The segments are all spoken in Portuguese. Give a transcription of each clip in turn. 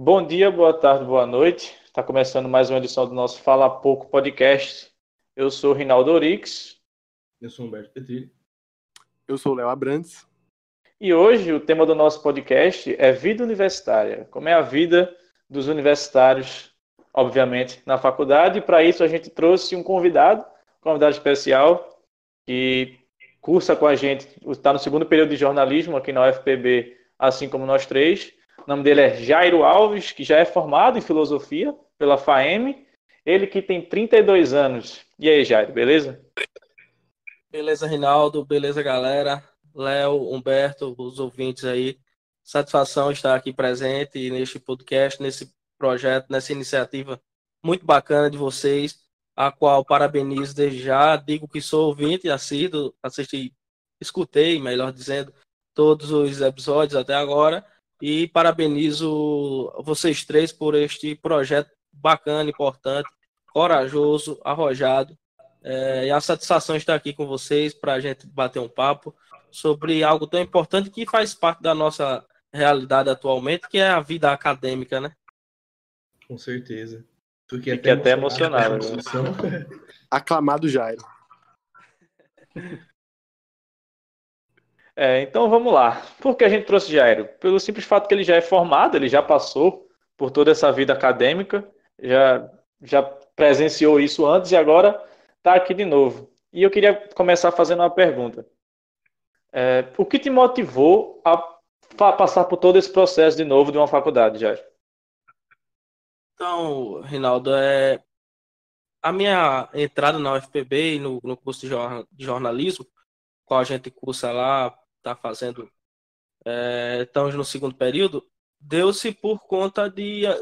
Bom dia, boa tarde, boa noite. Está começando mais uma edição do nosso Fala Pouco podcast. Eu sou o Rinaldo Orix. Eu sou Humberto Petri. Eu sou o Léo Abrantes. E hoje o tema do nosso podcast é vida universitária. Como é a vida dos universitários, obviamente, na faculdade. E para isso a gente trouxe um convidado, um convidado especial, que cursa com a gente, está no segundo período de jornalismo aqui na UFPB, assim como nós três. O nome dele é Jairo Alves, que já é formado em filosofia pela FAEM. Ele que tem 32 anos. E aí, Jairo, beleza? Beleza, Rinaldo. Beleza, galera. Léo, Humberto, os ouvintes aí. Satisfação estar aqui presente neste podcast, nesse projeto, nessa iniciativa muito bacana de vocês, a qual parabenizo desde já. Digo que sou ouvinte, assíduo, assisti, escutei, melhor dizendo, todos os episódios até agora e parabenizo vocês três por este projeto bacana, importante, corajoso, arrojado. É, e a satisfação de estar aqui com vocês para a gente bater um papo sobre algo tão importante que faz parte da nossa realidade atualmente, que é a vida acadêmica, né? Com certeza. Fiquei até, até emocionado. emocionado né? Aclamado Jairo. É, então vamos lá. Por que a gente trouxe Jairo? Pelo simples fato que ele já é formado, ele já passou por toda essa vida acadêmica, já, já presenciou isso antes e agora está aqui de novo. E eu queria começar fazendo uma pergunta. É, o que te motivou a passar por todo esse processo de novo de uma faculdade, Jairo? Então, Rinaldo, é, a minha entrada na UFPB no, no curso de jornalismo, qual a gente cursa lá está fazendo, é, estamos no segundo período, deu-se por conta de é,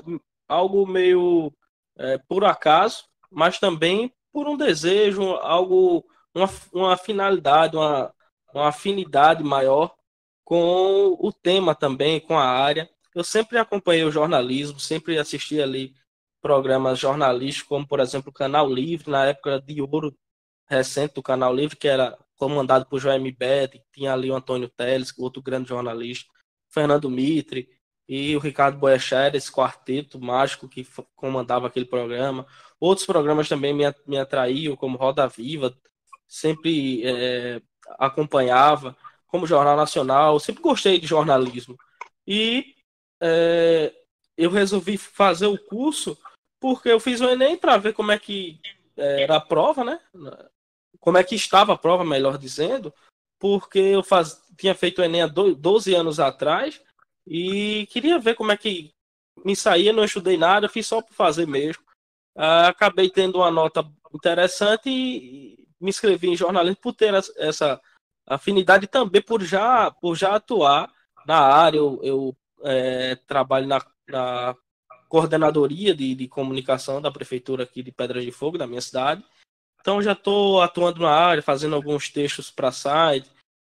algo meio é, por acaso, mas também por um desejo, algo, uma, uma finalidade, uma, uma afinidade maior com o tema também, com a área. Eu sempre acompanhei o jornalismo, sempre assisti ali programas jornalísticos, como por exemplo o Canal Livre, na época de ouro recente do Canal Livre, que era comandado por João Bede, tinha ali o Antônio Teles, outro grande jornalista, Fernando Mitre e o Ricardo Boechat, esse quarteto mágico que comandava aquele programa. Outros programas também me, me atraíam, como Roda Viva, sempre é, acompanhava, como Jornal Nacional, sempre gostei de jornalismo. E é, eu resolvi fazer o curso porque eu fiz o Enem para ver como é que era a prova, né? Como é que estava a prova, melhor dizendo, porque eu faz, tinha feito o Enem há 12 anos atrás e queria ver como é que me saía, não estudei nada, fiz só por fazer mesmo. Uh, acabei tendo uma nota interessante e me inscrevi em jornalismo por ter essa afinidade também por já, por já atuar na área. Eu, eu é, trabalho na, na coordenadoria de, de comunicação da prefeitura aqui de Pedras de Fogo, da minha cidade. Então já estou atuando na área, fazendo alguns textos para site,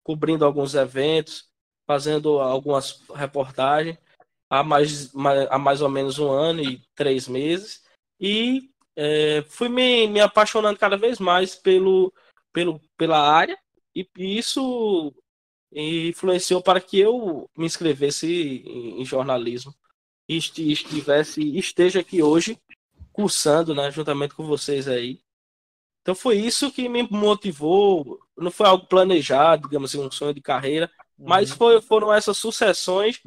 cobrindo alguns eventos, fazendo algumas reportagens há mais, há mais ou menos um ano e três meses. E é, fui me, me apaixonando cada vez mais pelo, pelo, pela área, e, isso influenciou para que eu me inscrevesse em, em jornalismo e estivesse, esteja aqui hoje cursando, né, juntamente com vocês aí, então foi isso que me motivou. Não foi algo planejado, digamos assim, um sonho de carreira, mas uhum. foi, foram essas sucessões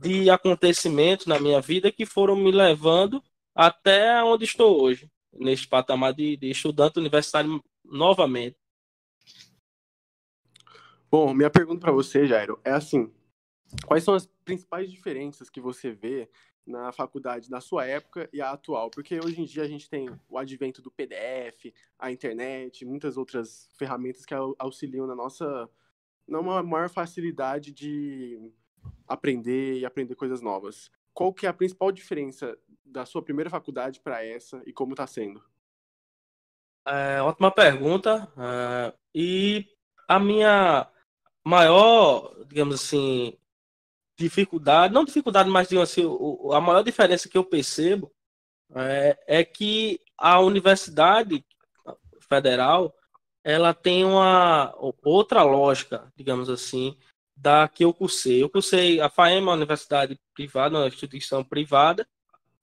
de acontecimentos na minha vida que foram me levando até onde estou hoje, neste patamar de, de estudante universitário novamente. Bom, minha pergunta para você, Jairo, é assim: quais são as principais diferenças que você vê na faculdade na sua época e a atual? Porque hoje em dia a gente tem o advento do PDF, a internet, muitas outras ferramentas que auxiliam na nossa numa maior facilidade de aprender e aprender coisas novas. Qual que é a principal diferença da sua primeira faculdade para essa e como está sendo? É, ótima pergunta. É, e a minha maior, digamos assim, dificuldade, não dificuldade, mas digo assim, a maior diferença que eu percebo é, é que a universidade federal ela tem uma outra lógica, digamos assim, da que eu cursei. Eu cursei a FAEM, uma universidade privada, uma instituição privada.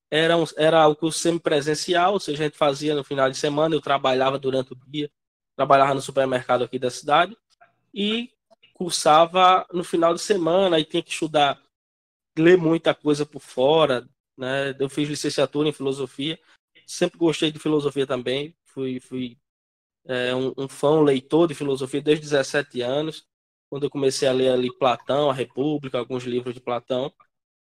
Era, um, era o curso semipresencial, ou seja, a gente fazia no final de semana, eu trabalhava durante o dia, trabalhava no supermercado aqui da cidade e cursava no final de semana, e tinha que estudar, ler muita coisa por fora, né? Eu fiz licenciatura em filosofia, sempre gostei de filosofia também, fui, fui é, um, um fã, um leitor de filosofia desde 17 anos, quando eu comecei a ler ali Platão, a República, alguns livros de Platão.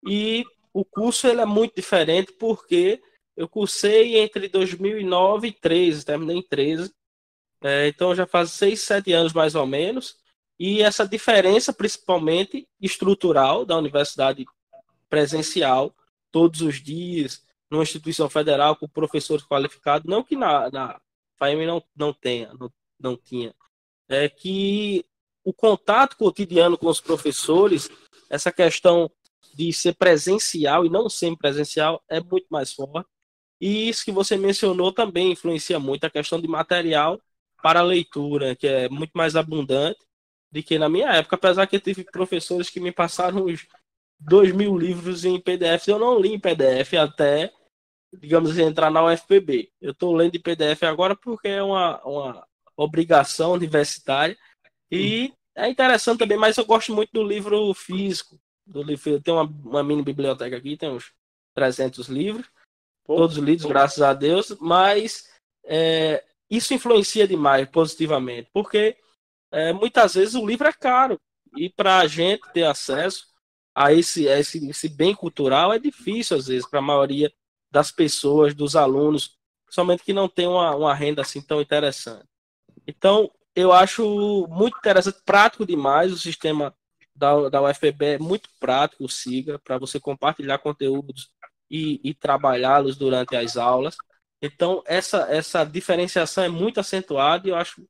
E o curso ele é muito diferente porque eu cursei entre 2009 e 13, terminei em 13. É, então já faz 6, 7 anos mais ou menos. E essa diferença, principalmente estrutural, da universidade presencial, todos os dias, numa instituição federal com professores qualificados, não que na, na FAEM não, não tenha, não, não tinha, é que o contato cotidiano com os professores, essa questão de ser presencial e não sempre presencial é muito mais forte. E isso que você mencionou também influencia muito a questão de material para leitura, que é muito mais abundante do que na minha época, apesar que eu tive professores que me passaram os dois mil livros em PDF, eu não li em PDF até digamos assim, entrar na UFPB. Eu estou lendo em PDF agora porque é uma, uma obrigação universitária e é interessante também, mas eu gosto muito do livro físico. Do livro, eu tenho uma, uma mini biblioteca aqui, tem uns 300 livros, Pô. todos lidos, graças a Deus, mas é, isso influencia demais positivamente, porque é, muitas vezes o livro é caro e para a gente ter acesso a esse, a esse, esse bem cultural é difícil às vezes para a maioria das pessoas, dos alunos, somente que não tem uma, uma renda assim tão interessante. Então, eu acho muito interessante, prático demais o sistema da, da UFPB, é muito prático o SIGA, para você compartilhar conteúdos e, e trabalhá-los durante as aulas. Então, essa, essa diferenciação é muito acentuada e eu acho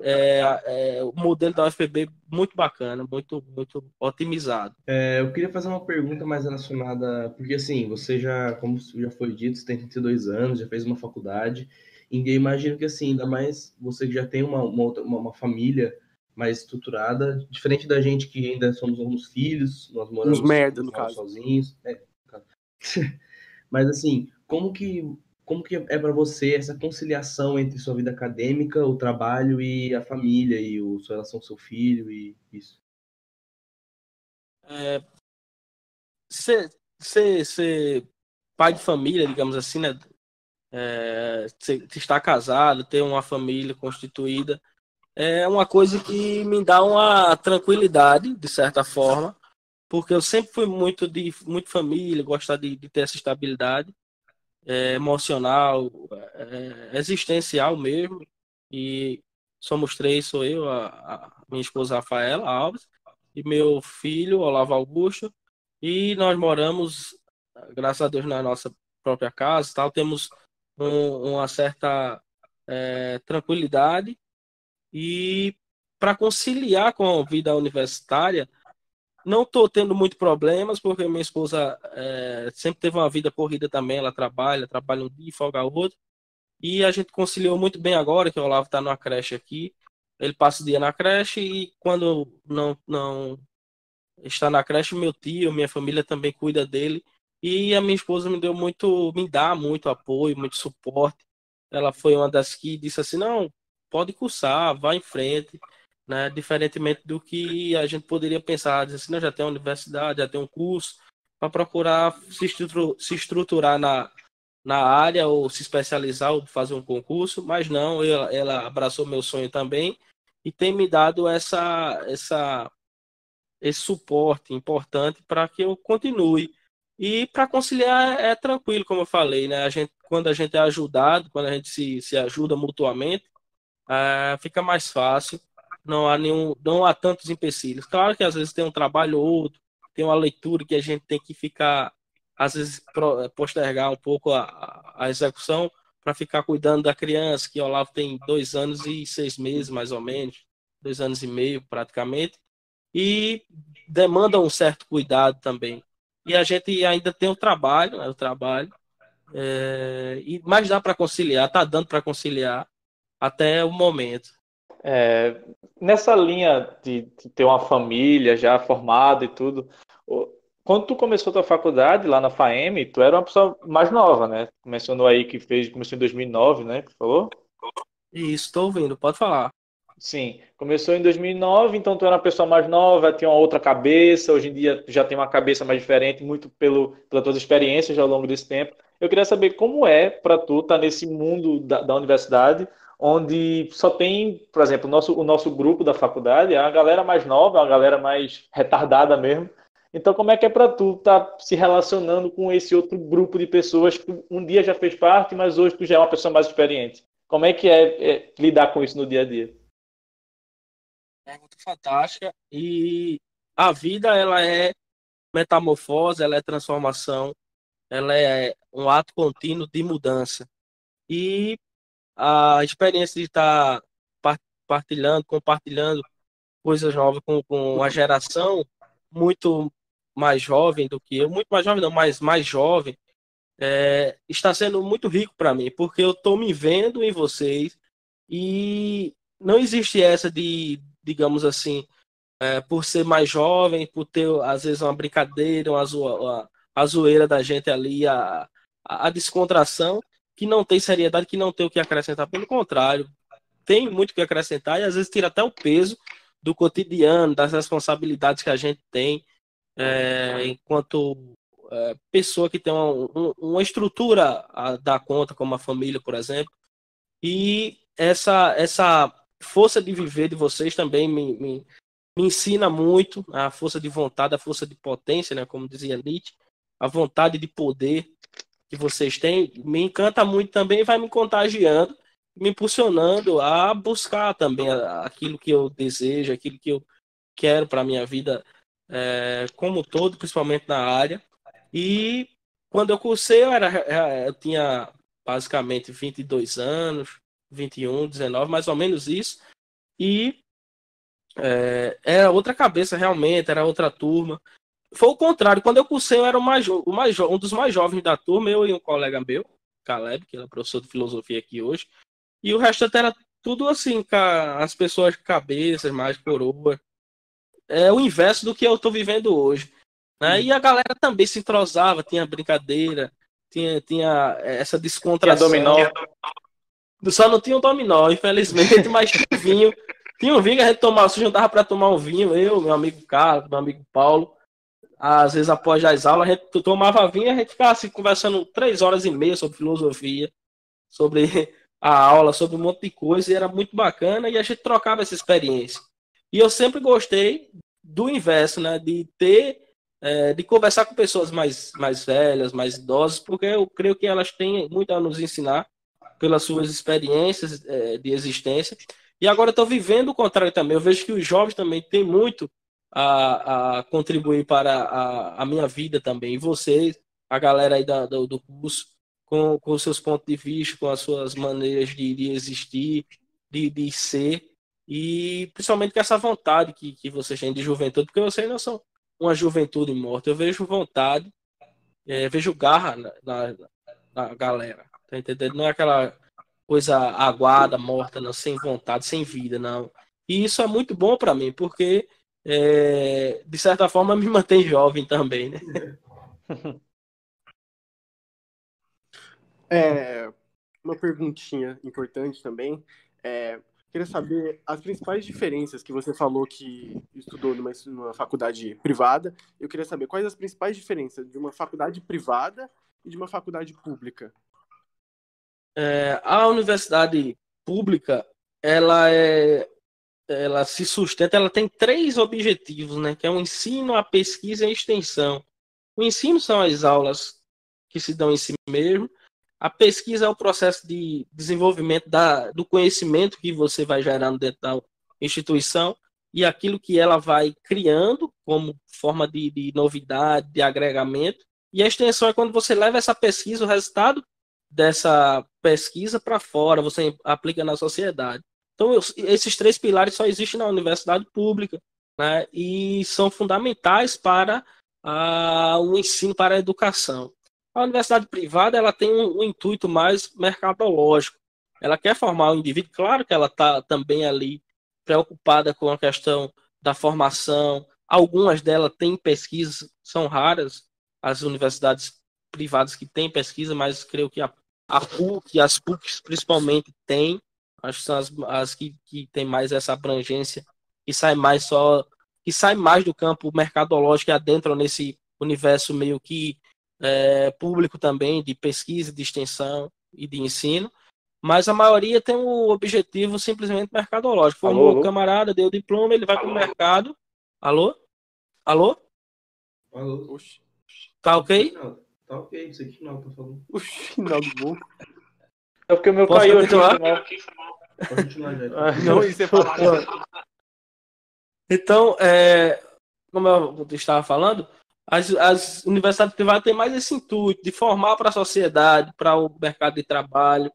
é, é, o modelo da UFPB muito bacana, muito, muito otimizado. É, eu queria fazer uma pergunta mais relacionada, porque assim, você já, como já foi dito, você tem 32 anos, já fez uma faculdade, e eu imagino que assim, ainda mais você que já tem uma, uma, uma, uma família mais estruturada, diferente da gente que ainda somos alguns filhos, nós moramos merda, no caso. sozinhos. É, Mas assim, como que como que é para você essa conciliação entre sua vida acadêmica, o trabalho e a família e o, sua relação com seu filho e isso? É, ser, ser, ser pai de família, digamos assim, né? É, estar casado, ter uma família constituída, é uma coisa que me dá uma tranquilidade, de certa forma, porque eu sempre fui muito de muito família, gostar de, de ter essa estabilidade é, emocional, é, existencial mesmo. E somos três, sou eu, a, a, minha esposa Rafaela Alves e meu filho Olavo Augusto. E nós moramos, graças a Deus, na nossa própria casa, tal. Temos um, uma certa é, tranquilidade e para conciliar com a vida universitária, não estou tendo muito problemas, porque minha esposa é, sempre teve uma vida corrida também, ela trabalha, trabalha um dia e folga outro. E a gente conciliou muito bem agora, que o Olavo está numa creche aqui. Ele passa o dia na creche e quando não, não está na creche, meu tio, minha família também cuida dele. E a minha esposa me deu muito, me dá muito apoio, muito suporte. Ela foi uma das que disse assim: não, pode cursar, vá em frente né? Diferentemente do que a gente poderia pensar, dizer assim, não, já tem uma universidade, já tem um curso, para procurar se, se estruturar na, na área ou se especializar ou fazer um concurso, mas não, ela, ela abraçou meu sonho também e tem me dado essa, essa, esse suporte importante para que eu continue. E para conciliar é tranquilo, como eu falei, né? A gente, quando a gente é ajudado, quando a gente se, se ajuda mutuamente, é, fica mais fácil não há nenhum, não há tantos empecilhos. Claro que às vezes tem um trabalho ou outro, tem uma leitura que a gente tem que ficar, às vezes postergar um pouco a, a execução para ficar cuidando da criança, que o Olavo tem dois anos e seis meses, mais ou menos, dois anos e meio praticamente, e demanda um certo cuidado também. E a gente ainda tem o trabalho, né, o trabalho, é, e mas dá para conciliar, tá dando para conciliar até o momento. É, nessa linha de, de, ter uma família já formada e tudo, quando tu começou a tua faculdade lá na FAEM, tu era uma pessoa mais nova, né? Mencionou aí que fez, começou em 2009, né? Que falou? Isso, estou ouvindo, pode falar. Sim, começou em 2009, então tu era uma pessoa mais nova, tinha uma outra cabeça, hoje em dia já tem uma cabeça mais diferente, muito pelo, pelas tuas experiências ao longo desse tempo. Eu queria saber como é para tu estar tá nesse mundo da, da, universidade, onde só tem, por exemplo, o nosso, o nosso grupo da faculdade é a galera mais nova, a galera mais retardada mesmo. Então, como é que é para tu estar tá se relacionando com esse outro grupo de pessoas que um dia já fez parte, mas hoje tu já é uma pessoa mais experiente? Como é que é, é lidar com isso no dia a dia? Pergunta fantástica. E a vida, ela é metamorfose, ela é transformação, ela é um ato contínuo de mudança. E a experiência de estar partilhando, compartilhando coisas novas com, com a geração muito mais jovem do que eu, muito mais jovem não, mas mais jovem, é, está sendo muito rico para mim, porque eu estou me vendo em vocês e não existe essa de digamos assim, é, por ser mais jovem, por ter, às vezes, uma brincadeira, uma, zo a zoeira da gente ali, a, a descontração, que não tem seriedade, que não tem o que acrescentar. Pelo contrário, tem muito o que acrescentar e às vezes tira até o peso do cotidiano, das responsabilidades que a gente tem é, enquanto é, pessoa que tem uma, uma estrutura a dar conta, como a família, por exemplo. E essa, essa força de viver de vocês também me, me, me ensina muito a força de vontade, a força de potência, né, como dizia Nietzsche, a vontade de poder que vocês têm, me encanta muito também vai me contagiando, me impulsionando a buscar também aquilo que eu desejo, aquilo que eu quero para minha vida é, como todo, principalmente na área. E quando eu cursei, eu, era, eu tinha basicamente 22 anos, 21, 19, mais ou menos isso. E é, era outra cabeça realmente, era outra turma. Foi o contrário, quando eu cursei, eu era o mais, o mais um dos mais jovens da turma, eu e um colega meu, Caleb, que é professor de filosofia aqui hoje. E o resto era tudo assim, as pessoas de cabeças, mais coroa. É o inverso do que eu estou vivendo hoje. Né? E a galera também se entrosava, tinha brincadeira, tinha, tinha essa descontração. Tinha dominó. Só não tinha um dominó, infelizmente, mas tinha um vinho. Tinha um vinho que a gente tomava, se juntava para tomar um vinho, eu, meu amigo Carlos, meu amigo Paulo. Às vezes, após as aulas, a gente tomava vinho e a gente ficava assim, conversando três horas e meia sobre filosofia, sobre a aula, sobre um monte de coisa, e era muito bacana, e a gente trocava essa experiência. E eu sempre gostei do inverso, né? De ter, é, de conversar com pessoas mais, mais velhas, mais idosas, porque eu creio que elas têm muito a nos ensinar pelas suas experiências é, de existência. E agora estou vivendo o contrário também. Eu vejo que os jovens também têm muito a, a contribuir para a, a, minha vida também. E vocês, a galera aí da, do, do curso, com, com seus pontos de vista, com as suas maneiras de, de existir, de, de ser, e principalmente com essa vontade que, que vocês têm de juventude, porque vocês não são uma juventude morta. Eu vejo vontade, é, vejo garra na, na, na galera. Tá entendendo? Não é aquela coisa aguada, morta, não, sem vontade, sem vida, não. E isso é muito bom para mim, porque é, de certa forma me mantém jovem também, né? É, uma perguntinha importante também. É, queria saber as principais diferenças que você falou que estudou numa, numa faculdade privada. Eu queria saber quais as principais diferenças de uma faculdade privada e de uma faculdade pública. É, a universidade pública, ela é ela se sustenta, ela tem três objetivos, né? Que é o ensino, a pesquisa e a extensão. O ensino são as aulas que se dão em si mesmo. A pesquisa é o processo de desenvolvimento da, do conhecimento que você vai gerando dentro da instituição e aquilo que ela vai criando como forma de, de novidade, de agregamento. E a extensão é quando você leva essa pesquisa, o resultado dessa pesquisa para fora, você aplica na sociedade. Então, esses três pilares só existem na universidade pública, né? E são fundamentais para a, o ensino, para a educação. A universidade privada, ela tem um, um intuito mais mercadológico. Ela quer formar o indivíduo, claro que ela está também ali preocupada com a questão da formação. Algumas delas têm pesquisas, são raras as universidades privadas que têm pesquisa, mas creio que a, a PUC, as PUCs principalmente têm. Acho que são as, as que, que têm mais essa abrangência e sai mais só que sai mais do campo mercadológico e adentram nesse universo meio que é, público também de pesquisa, de extensão e de ensino mas a maioria tem o objetivo simplesmente mercadológico. Formou alô, o camarada, deu diploma, ele vai para o mercado. Alô? Alô? Alô? Oxi. Tá ok? Não, tá ok, isso aqui não, tá falando. O final do bom. É porque o meu Posso caiu continuar? aqui. Continuar, já. Não, isso é Então, é, como eu estava falando, as, as universidades privadas têm mais esse intuito de formar para a sociedade, para o mercado de trabalho,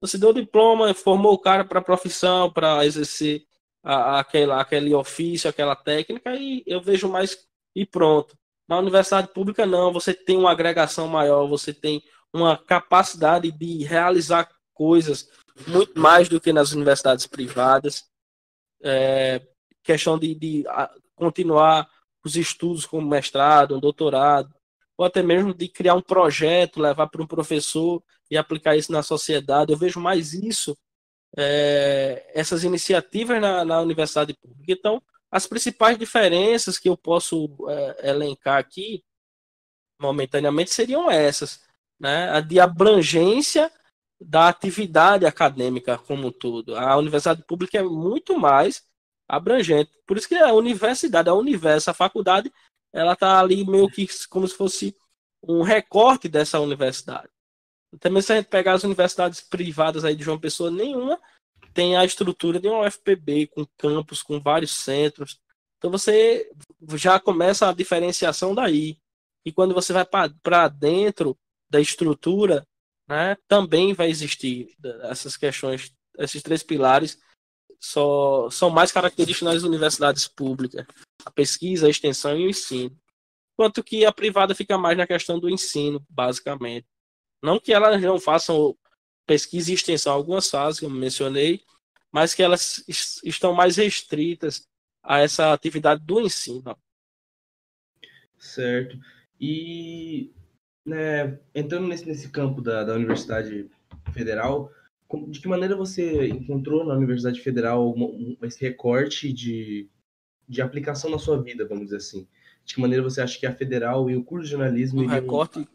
você deu o diploma, formou o cara para a profissão, para exercer a, aquela, aquele ofício, aquela técnica, e eu vejo mais e pronto. Na universidade pública, não, você tem uma agregação maior, você tem uma capacidade de realizar coisas muito mais do que nas universidades privadas. É, questão de, de continuar os estudos como mestrado, um doutorado, ou até mesmo de criar um projeto, levar para um professor e aplicar isso na sociedade. Eu vejo mais isso, é, essas iniciativas na, na, universidade pública. Então, as principais diferenças que eu posso é, elencar aqui, momentaneamente, seriam essas. Né? De abrangência da atividade acadêmica como um todo. A universidade pública é muito mais abrangente. Por isso que a universidade, a universo, a faculdade, ela está ali meio que como se fosse um recorte dessa universidade. Também se a gente pegar as universidades privadas aí de João Pessoa, nenhuma tem a estrutura de uma UFPB, com campus, com vários centros. Então você já começa a diferenciação daí. E quando você vai para dentro da estrutura, né, também vai existir essas questões, esses três pilares só são mais característicos nas universidades públicas: a pesquisa, a extensão e o ensino. Enquanto que a privada fica mais na questão do ensino, basicamente. Não que elas não façam pesquisa e extensão, algumas fazem, como mencionei, mas que elas estão mais restritas a essa atividade do ensino. Certo. E né, entrando nesse, nesse campo da, da Universidade Federal, de que maneira você encontrou na Universidade Federal um, esse recorte de, de aplicação na sua vida, vamos dizer assim? De que maneira você acha que a Federal e o curso de jornalismo... Um recorte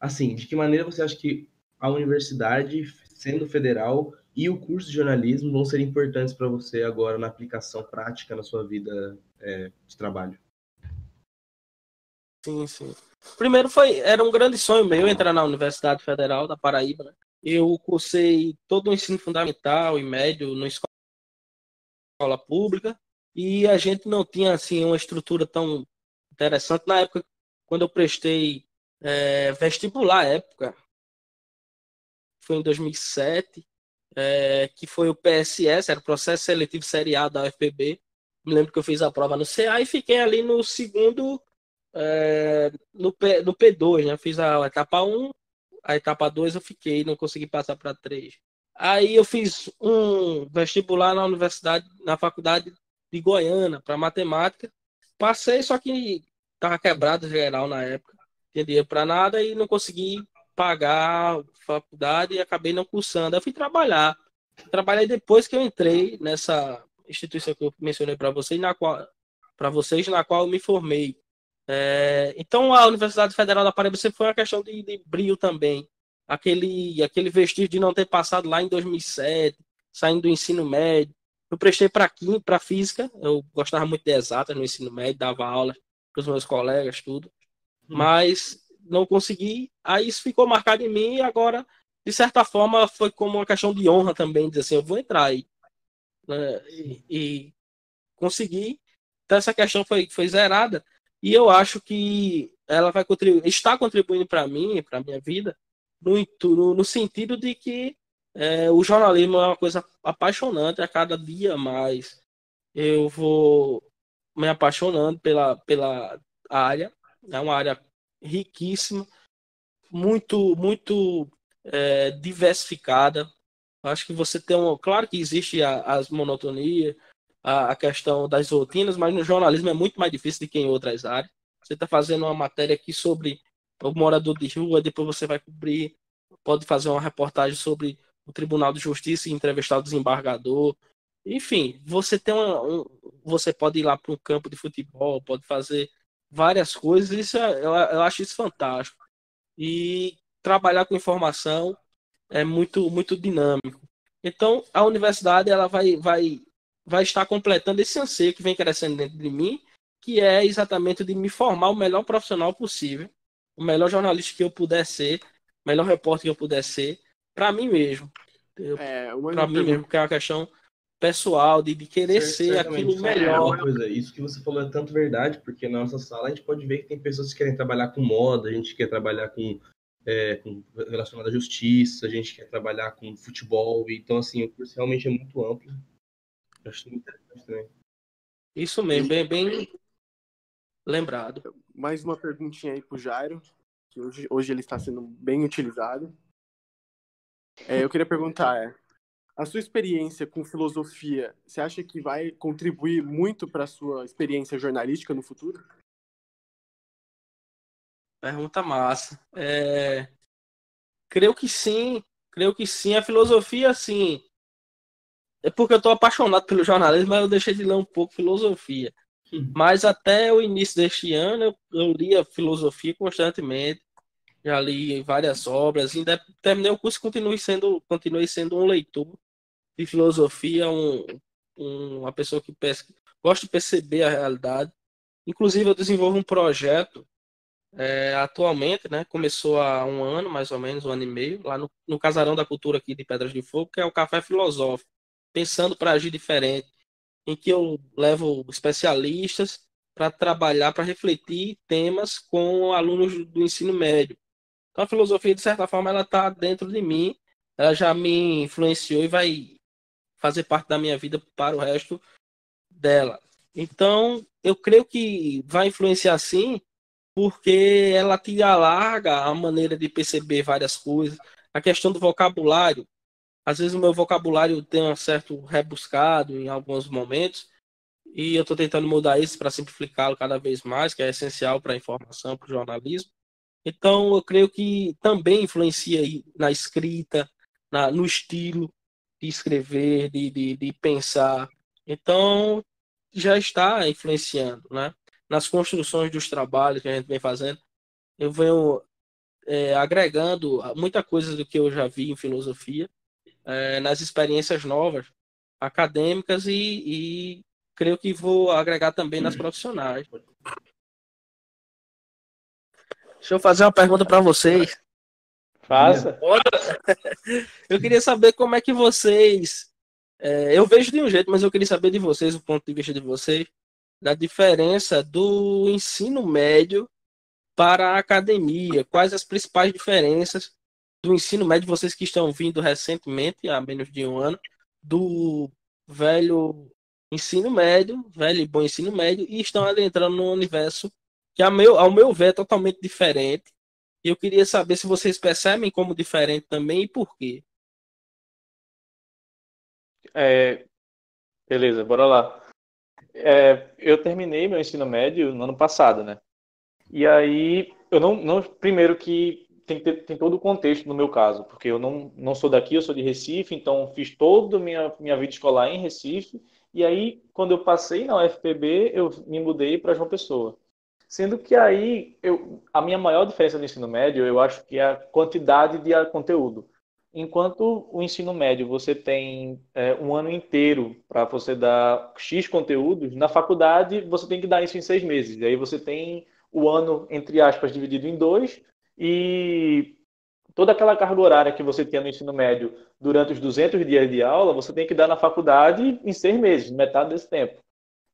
assim, de que maneira você acha que a universidade, sendo federal, e o curso de jornalismo vão ser importantes para você agora na aplicação prática na sua vida é, de trabalho? Sim, sim. Primeiro foi, era um grande sonho meu entrar na Universidade Federal da Paraíba. Né? Eu cursei todo o ensino fundamental e médio na escola pública e a gente não tinha assim uma estrutura tão interessante na época quando eu prestei é, vestibular época. Foi em 2007, é, que foi o PSS, era o Processo Seletivo Seriado da UFPB. Me lembro que eu fiz a prova no CA e fiquei ali no segundo, é, no, P, no P2, né? Fiz a etapa 1, a etapa 2 eu fiquei, não consegui passar para 3. Aí eu fiz um vestibular na universidade, na faculdade de Goiânia, para matemática. Passei, só que estava quebrado geral na época tinha dinheiro para nada e não consegui pagar a faculdade e acabei não cursando. Eu fui trabalhar. Trabalhei depois que eu entrei nessa instituição que eu mencionei para vocês, na qual para vocês na qual eu me formei. É, então a Universidade Federal da Paraíba sempre foi uma questão de, de brilho também. Aquele aquele vestígio de não ter passado lá em 2007, saindo do ensino médio. Eu prestei para para física, eu gostava muito de exatas no ensino médio, dava aula para os meus colegas, tudo. Hum. mas não consegui. Aí isso ficou marcado em mim e agora, de certa forma, foi como uma questão de honra também, dizer assim, eu vou entrar aí. Né? E, e consegui. Então essa questão foi, foi zerada e eu acho que ela vai contribuir, está contribuindo para mim, para minha vida, no, no, no, sentido de que é, o jornalismo é uma coisa apaixonante a cada dia mais. Eu vou me apaixonando pela, pela área é uma área riquíssima, muito, muito é, diversificada. Acho que você tem um. Claro que existe a, as monotonias, a, a questão das rotinas, mas no jornalismo é muito mais difícil do que em outras áreas. Você está fazendo uma matéria aqui sobre o morador de rua, depois você vai cobrir, pode fazer uma reportagem sobre o Tribunal de Justiça e entrevistar o desembargador. Enfim, você tem uma, um, você pode ir lá para um campo de futebol, pode fazer várias coisas. Isso é, eu, eu acho isso fantástico. E trabalhar com informação é muito muito dinâmico. Então, a universidade ela vai vai vai estar completando esse anseio que vem crescendo dentro de mim, que é exatamente de me formar o melhor profissional possível, o melhor jornalista que eu puder ser, o melhor repórter que eu puder ser, para mim mesmo. É, para mim mesmo, que é uma questão pessoal, de, de querer ser aquilo melhor. É coisa, isso que você falou é tanto verdade, porque na nossa sala a gente pode ver que tem pessoas que querem trabalhar com moda, a gente quer trabalhar com, é, com relacionado à justiça, a gente quer trabalhar com futebol, então assim, o curso realmente é muito amplo. Acho muito interessante também. Isso mesmo, bem, bem lembrado. Mais uma perguntinha aí pro Jairo, que hoje, hoje ele está sendo bem utilizado. É, eu queria perguntar, é, a sua experiência com filosofia, você acha que vai contribuir muito para a sua experiência jornalística no futuro? Pergunta massa. É... Creio que sim, creio que sim. A filosofia, sim. É porque eu estou apaixonado pelo jornalismo, mas eu deixei de ler um pouco filosofia. Hum. Mas até o início deste ano eu, eu lia filosofia constantemente. Já li várias obras. Ainda terminei o curso e continuei sendo, continuei sendo um leitor de filosofia, um, um, uma pessoa que pesca, gosta de perceber a realidade. Inclusive, eu desenvolvo um projeto é, atualmente, né? Começou há um ano, mais ou menos, um ano e meio, lá no, no Casarão da Cultura aqui de Pedras de Fogo, que é o Café Filosófico, pensando para agir diferente, em que eu levo especialistas para trabalhar, para refletir temas com alunos do ensino médio. Então, a filosofia, de certa forma, ela está dentro de mim, ela já me influenciou e vai fazer parte da minha vida para o resto dela. Então, eu creio que vai influenciar sim, porque ela te alarga a maneira de perceber várias coisas. A questão do vocabulário. Às vezes o meu vocabulário tem um certo rebuscado em alguns momentos, e eu estou tentando mudar isso para simplificá-lo cada vez mais, que é essencial para a informação, para o jornalismo. Então, eu creio que também influencia na escrita, na, no estilo, de escrever, de, de, de pensar. Então, já está influenciando, né? Nas construções dos trabalhos que a gente vem fazendo, eu venho é, agregando muita coisa do que eu já vi em filosofia, é, nas experiências novas, acadêmicas e, e, creio que vou agregar também nas profissionais. Deixa eu fazer uma pergunta para vocês. Faça. Eu queria saber como é que vocês. É, eu vejo de um jeito, mas eu queria saber de vocês, o ponto de vista de vocês, da diferença do ensino médio para a academia. Quais as principais diferenças do ensino médio, vocês que estão vindo recentemente, há menos de um ano, do velho ensino médio, velho e bom ensino médio, e estão adentrando no universo que, ao meu, ao meu ver, é totalmente diferente e eu queria saber se vocês percebem como diferente também e por quê. É, beleza, bora lá. É, eu terminei meu ensino médio no ano passado, né? E aí, eu não, não primeiro que tem, tem todo o contexto no meu caso, porque eu não, não sou daqui, eu sou de Recife, então fiz toda a minha, minha vida escolar em Recife, e aí, quando eu passei na UFPB, eu me mudei para João Pessoa. Sendo que aí eu, a minha maior diferença no ensino médio, eu acho que é a quantidade de conteúdo. Enquanto o ensino médio você tem é, um ano inteiro para você dar X conteúdos, na faculdade você tem que dar isso em seis meses. E aí você tem o ano, entre aspas, dividido em dois, e toda aquela carga horária que você tinha no ensino médio durante os 200 dias de aula, você tem que dar na faculdade em seis meses, metade desse tempo.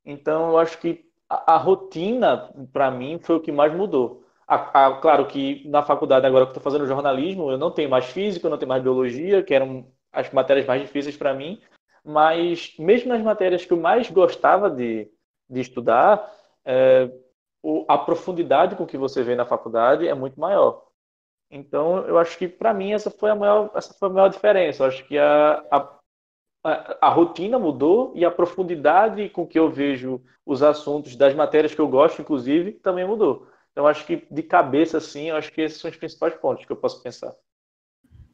Então, eu acho que a, a rotina, para mim, foi o que mais mudou. A, a, claro que na faculdade, agora que estou fazendo jornalismo, eu não tenho mais física, eu não tenho mais biologia, que eram as matérias mais difíceis para mim, mas mesmo nas matérias que eu mais gostava de, de estudar, é, o, a profundidade com que você vê na faculdade é muito maior. Então, eu acho que para mim essa foi a maior, essa foi a maior diferença. Eu acho que a, a, a, rotina mudou e a profundidade com que eu vejo os assuntos das matérias que eu gosto, inclusive, também mudou. Então, acho que de cabeça, assim, acho que esses são os principais pontos que eu posso pensar.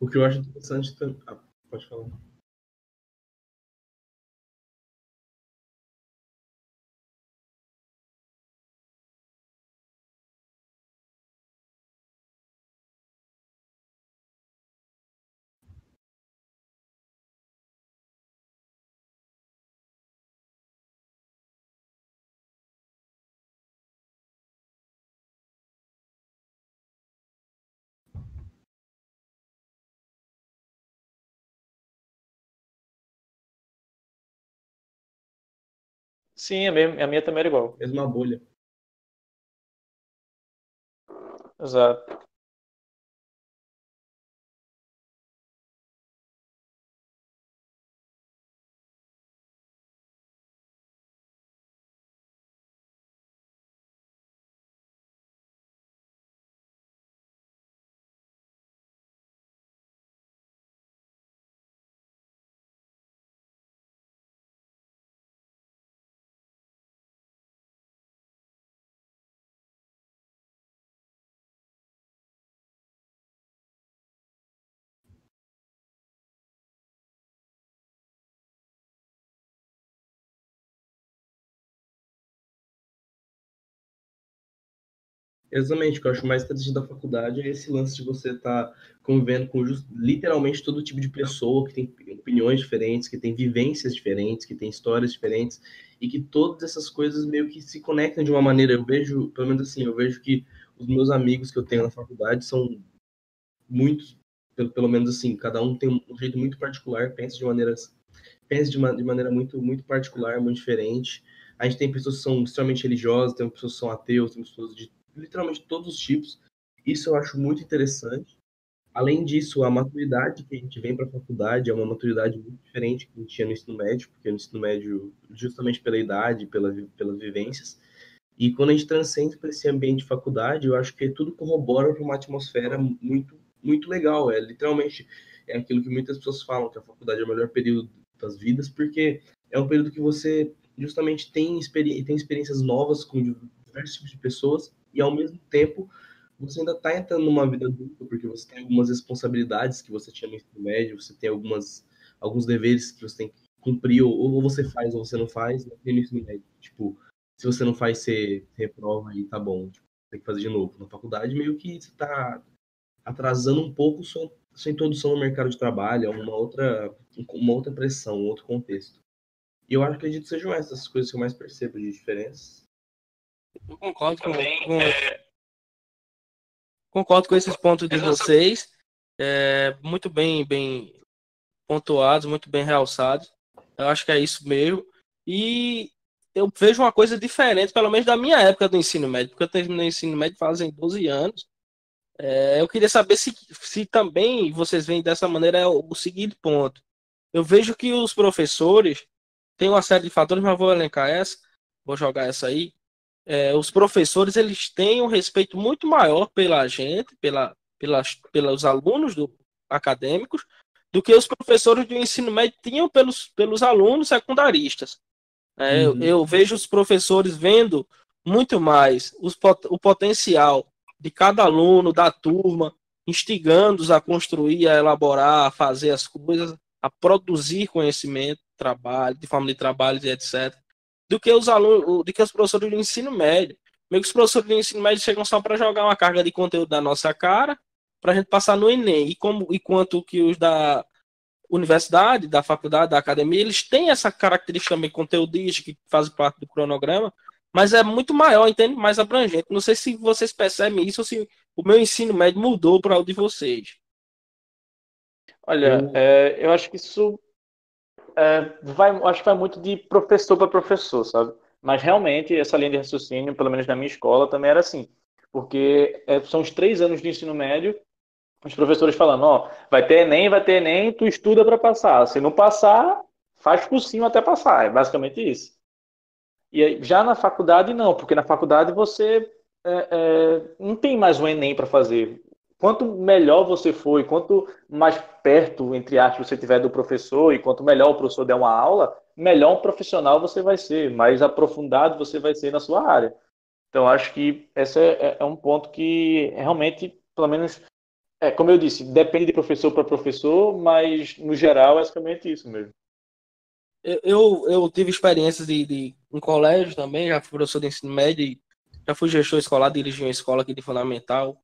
O que eu acho interessante. Ah, pode falar. Sim, a minha, a minha também era igual. Mesma bolha. Exato. Exatamente, o que eu acho mais interessante da faculdade é esse lance de você estar tá convivendo com literalmente todo tipo de pessoa que tem opiniões diferentes, que tem vivências diferentes, que tem histórias diferentes, e que todas essas coisas meio que se conectam de uma maneira. Eu vejo, pelo menos assim, eu vejo que os meus amigos que eu tenho na faculdade são muitos, pelo, pelo menos assim, cada um tem um jeito muito particular, pensa de maneiras pensa de, uma, de maneira muito, muito particular, muito diferente. A gente tem pessoas que são extremamente religiosas, tem pessoas que são ateus, tem pessoas de literalmente todos os tipos. Isso eu acho muito interessante. Além disso, a maturidade que a gente vem para a faculdade é uma maturidade muito diferente que a gente tinha no ensino médio, porque no ensino médio, justamente pela idade, pela, pelas vivências. E quando a gente transcende para esse ambiente de faculdade, eu acho que tudo corrobora para uma atmosfera muito, muito legal. É literalmente é aquilo que muitas pessoas falam, que a faculdade é o melhor período das vidas, porque é um período que você justamente tem, experi tem experiências novas com diversos tipos de pessoas e ao mesmo tempo você ainda está entrando numa vida adulta, porque você tem algumas responsabilidades que você tinha no ensino médio, você tem algumas, alguns deveres que você tem que cumprir, ou, ou você faz ou você não faz, no ensino médio. Tipo, se você não faz, você reprova e tá bom, tipo, tem que fazer de novo. Na faculdade, meio que você está atrasando um pouco sua, sua introdução no mercado de trabalho, é uma outra, uma outra pressão, um outro contexto. E eu acredito que sejam essas coisas que eu mais percebo de diferenças. Eu concordo com, com, é... concordo com esses pontos de vocês. É, muito bem, bem pontuados, muito bem realçados. Eu acho que é isso mesmo. E eu vejo uma coisa diferente, pelo menos da minha época do ensino médio, porque eu terminei o ensino médio fazem 12 anos. É, eu queria saber se, se também vocês veem dessa maneira é o, o seguinte ponto. Eu vejo que os professores têm uma série de fatores, mas vou elencar essa, vou jogar essa aí é, os professores eles têm um respeito muito maior pela gente, pela, pelas, pelos alunos do, acadêmicos, do que os professores do ensino médio tinham pelos, pelos alunos secundaristas. É, uhum. eu, eu, vejo os professores vendo muito mais os, o potencial de cada aluno, da turma, instigando-os a construir, a elaborar, a fazer as coisas, a produzir conhecimento, trabalho, de forma de trabalho e etc do que os alunos, do que os professores do ensino médio. Meio que os professores do ensino médio chegam só para jogar uma carga de conteúdo na nossa cara, para a gente passar no Enem. E como enquanto que os da universidade, da faculdade, da academia, eles têm essa característica também conteudística que faz parte do cronograma, mas é muito maior, entende? Mais abrangente. Não sei se vocês percebem isso ou se o meu ensino médio mudou para o de vocês. Olha, é, eu acho que isso é, vai, acho que vai muito de professor para professor, sabe? Mas realmente essa linha de raciocínio, pelo menos na minha escola, também era assim. Porque é, são os três anos de ensino médio, os professores falando, ó, vai ter Enem, vai ter Enem, tu estuda para passar. Se não passar, faz cursinho até passar. É basicamente isso. E já na faculdade, não, porque na faculdade você é, é, não tem mais um Enem para fazer. Quanto melhor você for e quanto mais perto, entre aspas, você tiver do professor e quanto melhor o professor der uma aula, melhor um profissional você vai ser, mais aprofundado você vai ser na sua área. Então, acho que esse é, é um ponto que realmente, pelo menos, é, como eu disse, depende de professor para professor, mas no geral é basicamente isso mesmo. Eu, eu tive experiências de, de em colégio também, já fui professor de ensino médio, já fui gestor escolar, dirigi uma escola aqui de fundamental,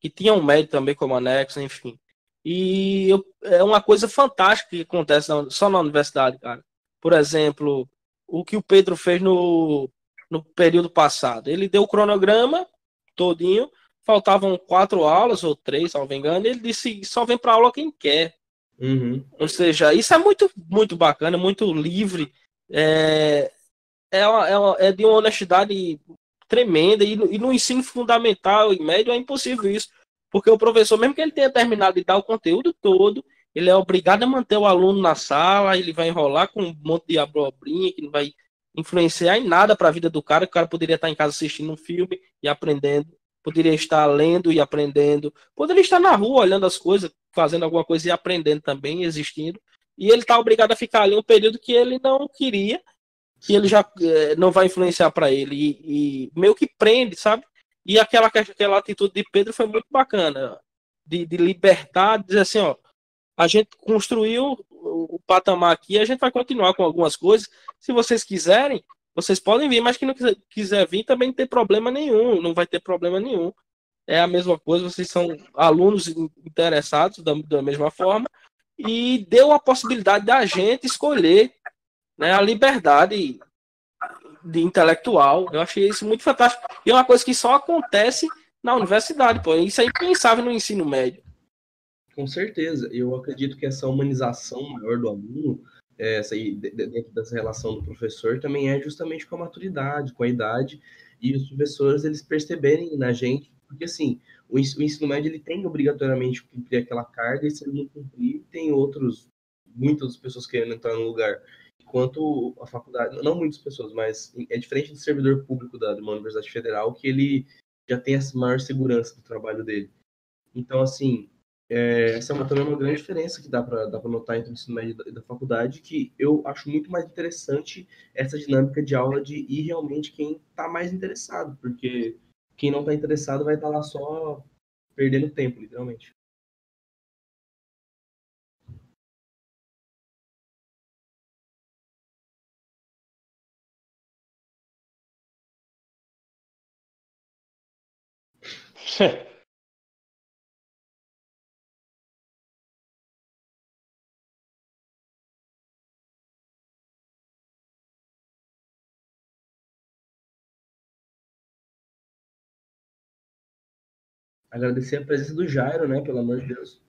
que tinha um médio também como anexo, enfim. E eu, é uma coisa fantástica que acontece na, só na universidade, cara. Por exemplo, o que o Pedro fez no, no período passado. Ele deu o cronograma todinho, faltavam quatro aulas ou três, se não me engano, ele disse só vem para aula quem quer. Uhum. Ou seja, isso é muito, muito bacana, muito livre. É, é, é, é de uma honestidade tremenda. E no, e no, ensino fundamental e médio é impossível isso. Porque o professor, mesmo que ele tenha terminado de dar o conteúdo todo, ele é obrigado a manter o aluno na sala, ele vai enrolar com um monte de abobrinha que não vai influenciar em nada para a vida do cara. O cara poderia estar em casa assistindo um filme e aprendendo, poderia estar lendo e aprendendo, poderia estar na rua olhando as coisas, fazendo alguma coisa e aprendendo também, existindo. E ele está obrigado a ficar ali um período que ele não queria, que ele já é, não vai influenciar para ele e, e, meio que prende, sabe? E aquela, aquela atitude de Pedro foi muito bacana, de, de libertar, de dizer assim, ó, a gente construiu o patamar aqui, a gente vai continuar com algumas coisas. Se vocês quiserem, vocês podem vir, mas quem não quiser, quiser vir também não tem problema nenhum, não vai ter problema nenhum. É a mesma coisa, vocês são alunos interessados da, da mesma forma, e deu a possibilidade da gente escolher né, a liberdade de intelectual. Eu achei isso muito fantástico. E é uma coisa que só acontece na universidade, pô. Isso é impensável no ensino médio. Com certeza. Eu acredito que essa humanização maior do aluno, essa aí, dentro dessa relação do professor, também é justamente com a maturidade, com a idade, e os professores eles perceberem na gente, porque assim, o ensino médio ele tem obrigatoriamente que cumprir aquela carga, e se ele não cumprir, tem outros, muitas pessoas querendo entrar no lugar. Enquanto a faculdade, não muitas pessoas, mas é diferente do servidor público da, de uma universidade federal, que ele já tem essa maior segurança do trabalho dele. Então, assim, é, essa é uma, também uma grande diferença que dá para notar entre o ensino médio e da, da, faculdade, que eu acho muito mais interessante essa dinâmica de aula de ir realmente quem está mais interessado, porque quem não está interessado vai estar tá lá só perdendo tempo, literalmente. Agradecer a presença do Jairo, né? Pelo amor de Deus.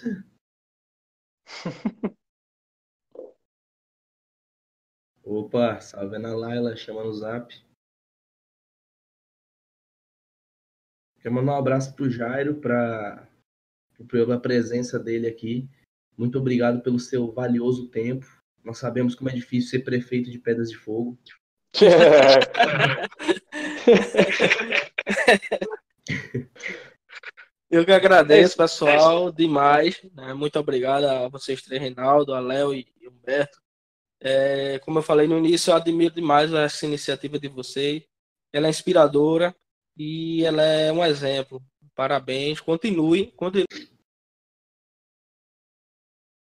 Opa, salve na Laila, chama no zap. Quero mandar um abraço para o Jairo, para pela presença dele aqui. Muito obrigado pelo seu valioso tempo. Nós sabemos como é difícil ser prefeito de Pedras de Fogo. Eu que agradeço, pessoal, demais. Né? Muito obrigado a vocês três, Reinaldo, a Léo e Humberto. É, como eu falei no início, eu admiro demais essa iniciativa de vocês. Ela é inspiradora e ela é um exemplo. Parabéns, continue, continue.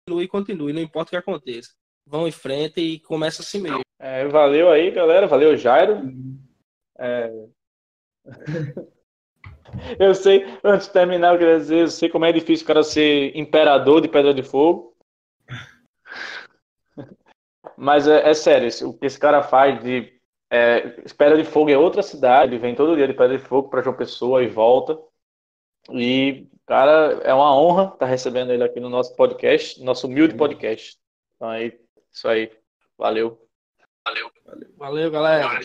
Continue, continue, não importa o que aconteça. Vão em frente e começa assim mesmo. É, valeu aí, galera. Valeu, Jairo. É... eu sei, antes de terminar, eu queria dizer, eu sei como é difícil o cara ser imperador de Pedra de Fogo. Mas é, é sério, o que esse cara faz de é, Pedra de Fogo é outra cidade, ele vem todo dia de Pedra de Fogo para João Pessoa e volta. E, cara, é uma honra estar tá recebendo ele aqui no nosso podcast, nosso humilde podcast. Então, aí, isso aí. Valeu. Valeu. Valeu, galera.